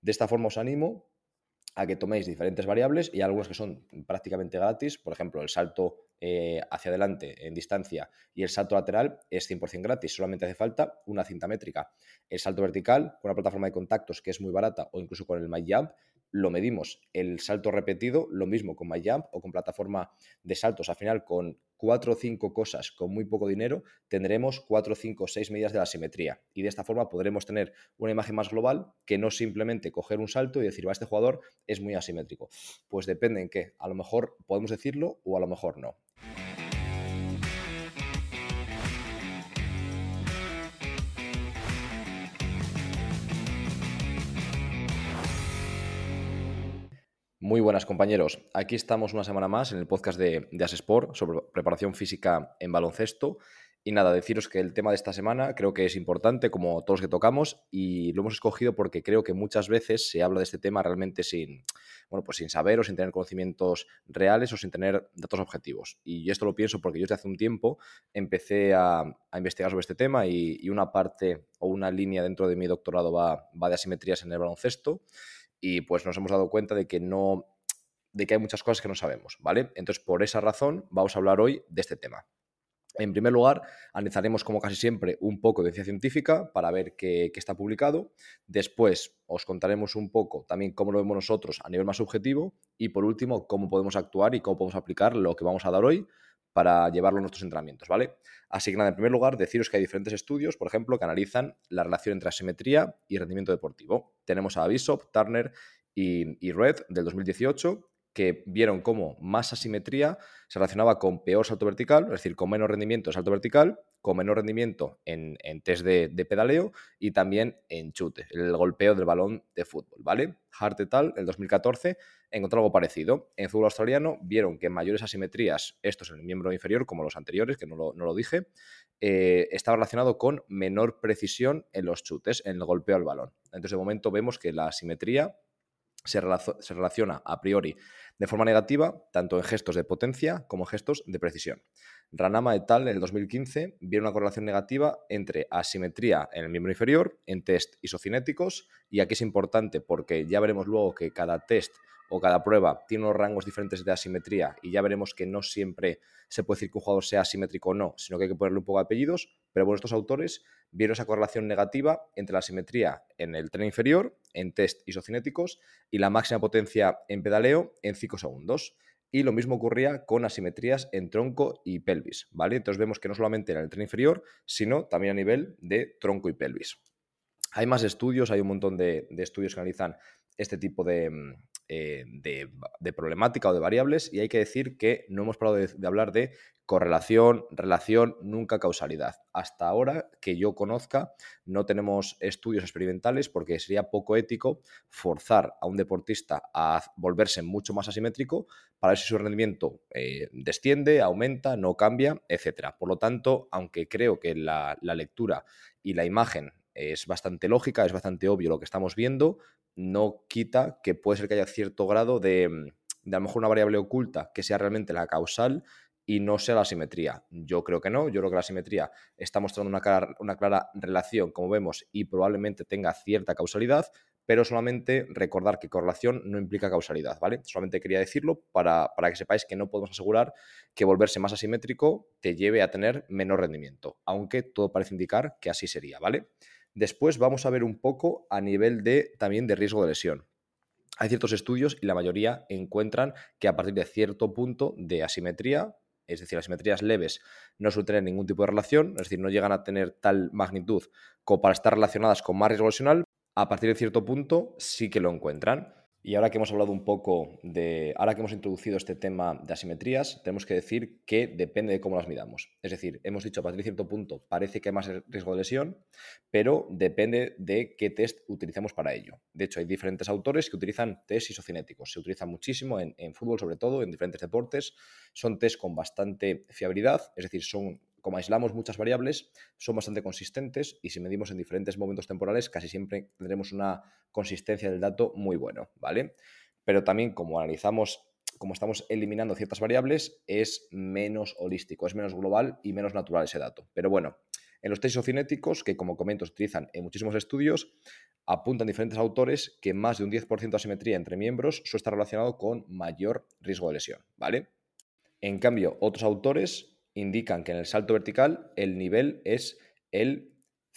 De esta forma os animo a que toméis diferentes variables y algunas que son prácticamente gratis, por ejemplo, el salto eh, hacia adelante en distancia y el salto lateral es 100% gratis, solamente hace falta una cinta métrica. El salto vertical, con una plataforma de contactos que es muy barata o incluso con el MyJump, lo medimos. El salto repetido, lo mismo con MyJump o con plataforma de saltos. Al final, con cuatro o cinco cosas con muy poco dinero, tendremos cuatro, cinco, seis medidas de la simetría. Y de esta forma podremos tener una imagen más global que no simplemente coger un salto y decir, va, este jugador es muy asimétrico. Pues depende en qué. A lo mejor podemos decirlo o a lo mejor no. Muy buenas compañeros, aquí estamos una semana más en el podcast de, de sobre preparación física en baloncesto. Y nada, deciros que el tema de esta semana creo que es importante, como todos los que tocamos, y lo hemos escogido porque creo que muchas veces se habla de este tema realmente sin, bueno, pues sin saber o sin tener conocimientos reales o sin tener datos objetivos. Y esto lo pienso porque yo desde hace un tiempo empecé a, investigar sobre este tema y, una parte o una línea dentro de mi doctorado va, va de asimetrías en el baloncesto y pues nos hemos dado cuenta de que no de que hay muchas cosas que no sabemos, ¿vale? Entonces, por esa razón, vamos a hablar hoy de este tema. En primer lugar, analizaremos, como casi siempre, un poco de ciencia científica para ver qué, qué, está publicado. Después, os contaremos un poco también cómo lo vemos nosotros a nivel más subjetivo. Y por último, cómo podemos actuar y cómo podemos aplicar lo que vamos a dar hoy para llevarlo a nuestros entrenamientos, ¿vale? Así que nada, en primer lugar, deciros que hay diferentes estudios, por ejemplo, que analizan la relación entre asimetría y rendimiento deportivo. Tenemos a Bishop, Turner y, Red del 2018 que vieron cómo más asimetría se relacionaba con peor salto vertical, es decir, con menos rendimiento en salto vertical, con menor rendimiento en, test de, pedaleo y también en chute, el golpeo del balón de fútbol, ¿vale? Hart et al, en 2014, encontró algo parecido. En fútbol australiano vieron que mayores asimetrías, estos en el miembro inferior, como los anteriores, que no lo, dije, eh, estaba relacionado con menor precisión en los chutes, en el golpeo al balón. Entonces, de momento vemos que la asimetría se, relaciona a priori de forma negativa tanto en gestos de potencia como en gestos de precisión. Ranama et al. en el 2015 vieron una correlación negativa entre asimetría en el miembro inferior en test isocinéticos y aquí es importante porque ya veremos luego que cada test o cada prueba tiene unos rangos diferentes de asimetría y ya veremos que no siempre se puede decir que un jugador sea asimétrico o no, sino que hay que ponerle un poco de apellidos, pero bueno, estos autores vieron esa correlación negativa entre la asimetría en el tren inferior, en test isocinéticos, y la máxima potencia en pedaleo en 5 segundos. Y lo mismo ocurría con asimetrías en tronco y pelvis, ¿vale? Entonces vemos que no solamente en el tren inferior, sino también a nivel de tronco y pelvis. Hay más estudios, hay un montón de, estudios que analizan este tipo de, mm, eh, de, problemática o de variables y hay que decir que no hemos parado de, hablar de correlación, relación, nunca causalidad. Hasta ahora que yo conozca no tenemos estudios experimentales porque sería poco ético forzar a un deportista a volverse mucho más asimétrico para ver si su rendimiento eh, desciende, aumenta, no cambia, etc. Por lo tanto, aunque creo que la lectura y la imagen es bastante lógica, es bastante obvio lo que estamos viendo, no quita que puede ser que haya cierto grado de, mm, de a lo mejor una variable oculta que sea realmente la causal y no sea la simetría. Yo creo que no, yo creo que la simetría está mostrando una clara, una clara relación, como vemos, y probablemente tenga cierta causalidad, pero solamente recordar que correlación no implica causalidad, ¿vale? Solamente quería decirlo para, para, que sepáis que no podemos asegurar que volverse más asimétrico te lleve a tener menor rendimiento, aunque todo parece indicar que así sería, ¿vale? Después vamos a ver un poco a nivel de también de riesgo de lesión. Hay ciertos estudios y la mayoría encuentran que a partir de cierto punto de asimetría, es decir, asimetrías leves no suelen tener ningún tipo de relación, es decir, no llegan a tener tal magnitud como para estar relacionadas con más riesgo lesional, a partir de cierto punto sí que lo encuentran. Y ahora que hemos hablado un poco de, ahora que hemos introducido este tema de asimetrías, tenemos que decir que depende de cómo las midamos. Es decir, hemos dicho a partir de cierto punto parece que hay más riesgo de lesión, pero depende de qué test utilicemos para ello. De hecho, hay diferentes autores que utilizan test isocinéticos. Se utilizan muchísimo en, en fútbol, sobre todo, en diferentes deportes. Son test con bastante fiabilidad, es decir, son como aislamos muchas variables, son bastante consistentes y si medimos en diferentes momentos temporales, casi siempre tendremos una consistencia del dato muy bueno, ¿vale? Pero también como analizamos, como estamos eliminando ciertas variables, es menos holístico, es menos global y menos natural ese dato. Pero bueno, En los test isocinéticos, que como comento se utilizan en muchísimos estudios, apuntan diferentes autores que más de un 10% de asimetría entre miembros suele estar relacionado con mayor riesgo de lesión, ¿vale? En cambio, otros autores indican que en el salto vertical el nivel es el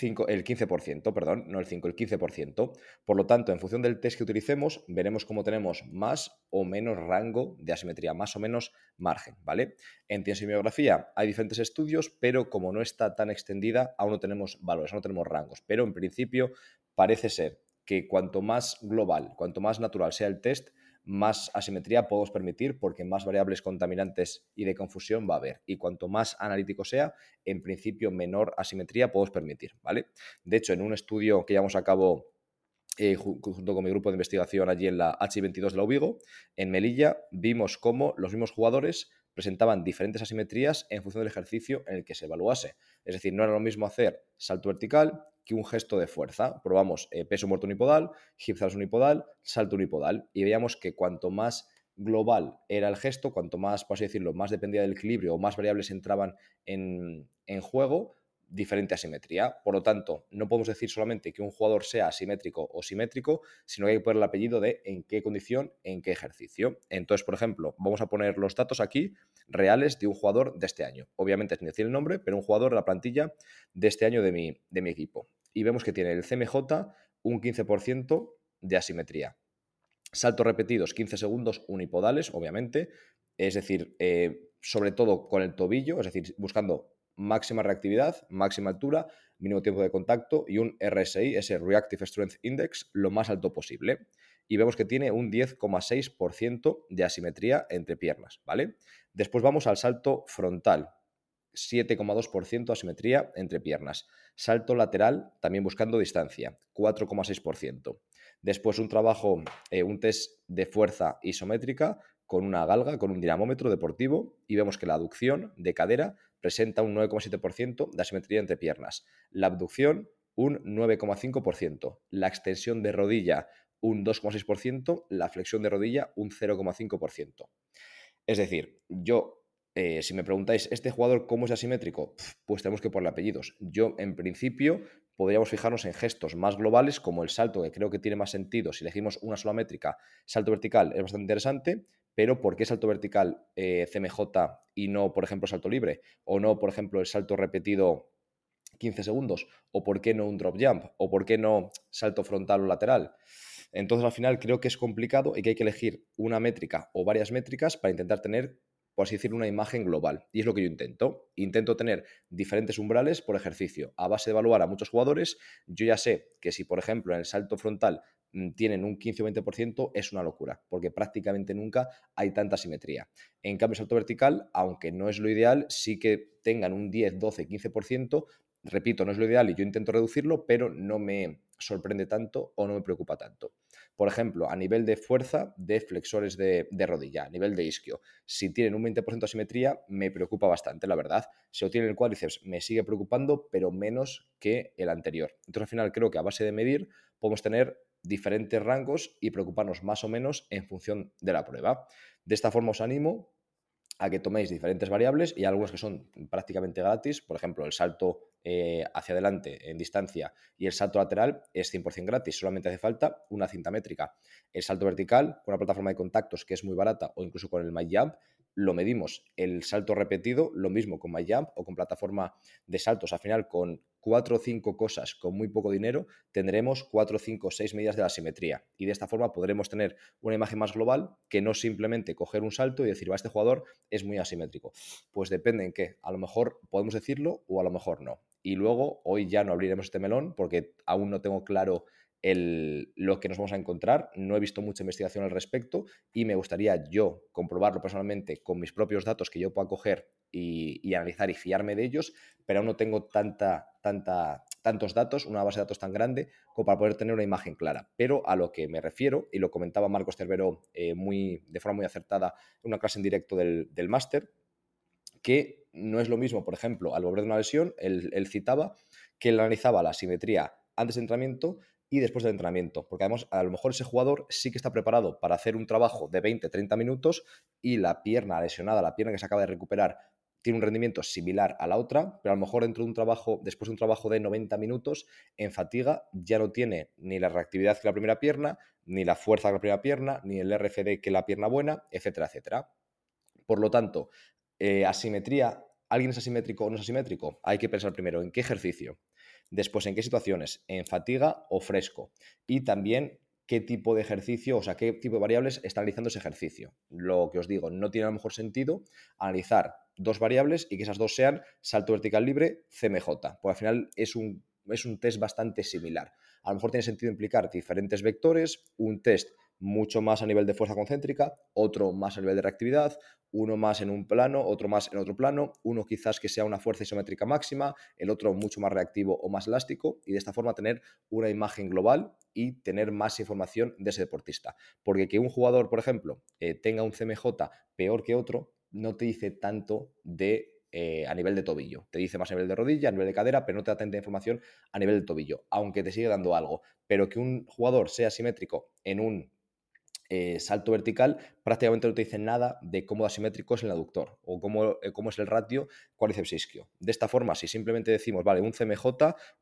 el 15%, perdón, no el 5, el 15%. Por lo tanto, en función del test que utilicemos, veremos cómo tenemos más o menos rango de asimetría, más o menos margen, ¿vale? En tiensimiografía hay diferentes estudios, pero como no está tan extendida, aún no tenemos valores, no tenemos rangos. Pero en principio parece ser que cuanto más global, cuanto más natural sea el test, más asimetría podemos permitir porque más variables contaminantes y de confusión va a haber. Y cuanto más analítico sea, en principio menor asimetría podemos permitir, ¿vale? De hecho, en un estudio que llevamos a cabo eh, junto con mi grupo de investigación allí en la H22 de la Ubigo, en Melilla, vimos cómo los mismos jugadores presentaban diferentes asimetrías en función del ejercicio en el que se evaluase. Es decir, no era lo mismo hacer salto vertical que un gesto de fuerza. Probamos eh, peso muerto unipodal, hip thrust unipodal, salto unipodal y veíamos que cuanto más global era el gesto, cuanto más, por así decirlo, más dependía del equilibrio o más variables entraban en, en juego, diferente asimetría. Por lo tanto, no podemos decir solamente que un jugador sea asimétrico o simétrico, sino que hay que poner el apellido de en qué condición, en qué ejercicio. Entonces, por ejemplo, vamos a poner los datos aquí reales de un jugador de este año. Obviamente, sin decir el nombre, pero un jugador de la plantilla de este año de mi, de mi equipo. Y vemos que tiene el CMJ un 15% de asimetría. Saltos repetidos 15 segundos unipodales, obviamente. Es decir, eh, sobre todo con el tobillo, es decir, buscando máxima reactividad, máxima altura, mínimo tiempo de contacto y un RSI, ese Reactive Strength Index, lo más alto posible. Y vemos que tiene un 10,6% de asimetría entre piernas, ¿vale? Después vamos al salto frontal, 7,2% asimetría entre piernas. Salto lateral, también buscando distancia, 4,6%. Después un trabajo, eh, un test de fuerza isométrica con una galga, con un dinamómetro deportivo y vemos que la aducción de cadera presenta un 9,7% de asimetría entre piernas, la abducción un 9,5%, la extensión de rodilla un 2,6%, la flexión de rodilla un 0,5%. Es decir, yo, eh, si me preguntáis, ¿este jugador cómo es asimétrico? Pues tenemos que ponerle apellidos. Yo, en principio, podríamos fijarnos en gestos más globales, como el salto, que creo que tiene más sentido. Si elegimos una sola métrica, salto vertical es bastante interesante, pero ¿por qué salto vertical eh, CMJ y no, por ejemplo, salto libre? ¿O no, por ejemplo, el salto repetido 15 segundos? ¿O por qué no un drop jump? ¿O por qué no salto frontal o lateral? Entonces, al final, creo que es complicado y que hay que elegir una métrica o varias métricas para intentar tener, por así decirlo, una imagen global. Y es lo que yo intento. Intento tener diferentes umbrales por ejercicio. A base de evaluar a muchos jugadores, yo ya sé que si, por ejemplo, en el salto frontal tienen un 15 o 20% es una locura, porque prácticamente nunca hay tanta simetría. En cambio, salto vertical, aunque no es lo ideal, sí que tengan un 10, 12, 15%, repito, no es lo ideal y yo intento reducirlo, pero no me sorprende tanto o no me preocupa tanto. Por ejemplo, a nivel de fuerza de flexores de, rodilla, a nivel de isquio, si tienen un 20% de asimetría, me preocupa bastante, la verdad. Si lo tienen el cuádriceps, me sigue preocupando, pero menos que el anterior. Entonces, al final, creo que a base de medir, podemos tener diferentes rangos y preocuparnos más o menos en función de la prueba. De esta forma os animo a que toméis diferentes variables y algunas que son prácticamente gratis, por ejemplo, el salto eh, hacia adelante en distancia y el salto lateral es 100% gratis, solamente hace falta una cinta métrica. El salto vertical con una plataforma de contactos que es muy barata o incluso con el MyJump lo medimos. El salto repetido, lo mismo con MyJump o con plataforma de saltos. Al final, con cuatro o cinco cosas con muy poco dinero, tendremos cuatro, cinco, seis medidas de la simetría. Y de esta forma podremos tener una imagen más global que no simplemente coger un salto y decir, va, este jugador es muy asimétrico. Pues depende en qué. A lo mejor podemos decirlo o a lo mejor no. Y luego, hoy ya no abriremos este melón porque aún no tengo claro lo que nos vamos a encontrar. No he visto mucha investigación al respecto y me gustaría yo comprobarlo personalmente con mis propios datos que yo pueda coger y, analizar y fiarme de ellos, pero aún no tengo tanta, tanta, tantos datos, una base de datos tan grande como para poder tener una imagen clara. Pero a lo que me refiero, y lo comentaba Marcos Cervero eh, muy, de forma muy acertada en una clase en directo del, del máster, que no es lo mismo, por ejemplo, al volver de una lesión, él, citaba que él analizaba la simetría antes de entrenamiento y después del entrenamiento. Porque además, a lo mejor ese jugador sí que está preparado para hacer un trabajo de 20, 30 minutos y la pierna lesionada, la pierna que se acaba de recuperar, tiene un rendimiento similar a la otra, pero a lo mejor dentro de un trabajo, después de un trabajo de 90 minutos, en fatiga ya no tiene ni la reactividad que la primera pierna, ni la fuerza que la primera pierna, ni el RFD que la pierna buena, etcétera, etcétera. Por lo tanto, eh, asimetría, ¿alguien es asimétrico o no es asimétrico? Hay que pensar primero en qué ejercicio, después en qué situaciones, en fatiga o fresco, y también qué tipo de ejercicio, o sea, qué tipo de variables está analizando ese ejercicio. Lo que os digo, no tiene a lo mejor sentido analizar dos variables y que esas dos sean salto vertical libre, CMJ, porque al final es un, es un test bastante similar. A lo mejor tiene sentido implicar diferentes vectores, un test mucho más a nivel de fuerza concéntrica, otro más a nivel de reactividad, uno más en un plano, otro más en otro plano, uno quizás que sea una fuerza isométrica máxima, el otro mucho más reactivo o más elástico, y de esta forma tener una imagen global y tener más información de ese deportista. Porque que un jugador, por ejemplo, eh, tenga un CMJ peor que otro, no te dice tanto de eh, a nivel de tobillo. Te dice más a nivel de rodilla, a nivel de cadera, pero no te da tanta información a nivel de tobillo, aunque te sigue dando algo. Pero que un jugador sea simétrico en un eh, salto vertical, prácticamente no te dice nada de cómo asimétrico es el aductor o cómo, eh, es el ratio cuádriceps isquio. De esta forma, si simplemente decimos, vale, un CMJ,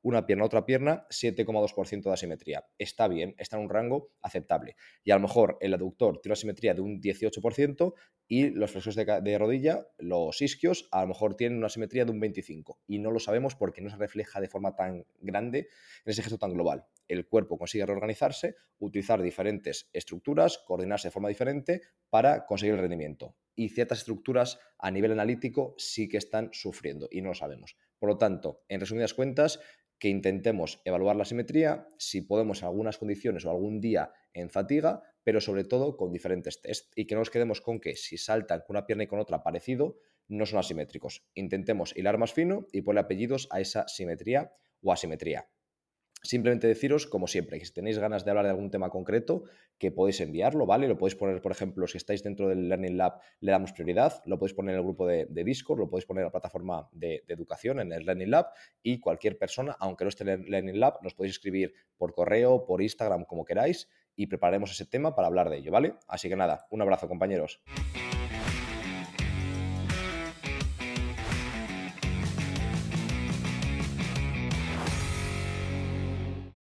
una pierna, otra pierna, 7,2% de asimetría. Está bien, está en un rango aceptable. Y a lo mejor el aductor tiene una asimetría de un 18% y los flexos de, rodilla, los isquios, a lo mejor tienen una asimetría de un 25%. Y no lo sabemos porque no se refleja de forma tan grande en ese gesto tan global. El cuerpo consigue reorganizarse, utilizar diferentes estructuras, coordinarse de forma diferente para conseguir el rendimiento. Y ciertas estructuras a nivel analítico sí que están sufriendo y no lo sabemos. Por lo tanto, en resumidas cuentas, que intentemos evaluar la simetría, si podemos en algunas condiciones o algún día en fatiga, pero sobre todo con diferentes test y que no nos quedemos con que si saltan con una pierna y con otra parecido, no son asimétricos. Intentemos hilar más fino y poner apellidos a esa simetría o asimetría. Simplemente deciros, como siempre, que si tenéis ganas de hablar de algún tema concreto, que podéis enviarlo, ¿vale? Lo podéis poner, por ejemplo, si estáis dentro del Learning Lab, le damos prioridad, lo podéis poner en el grupo de, Discord, lo podéis poner en la plataforma de, educación, en el Learning Lab, y cualquier persona, aunque no esté en el Learning Lab, nos podéis escribir por correo, por Instagram, como queráis, y prepararemos ese tema para hablar de ello, ¿vale? Así que nada, un abrazo, compañeros.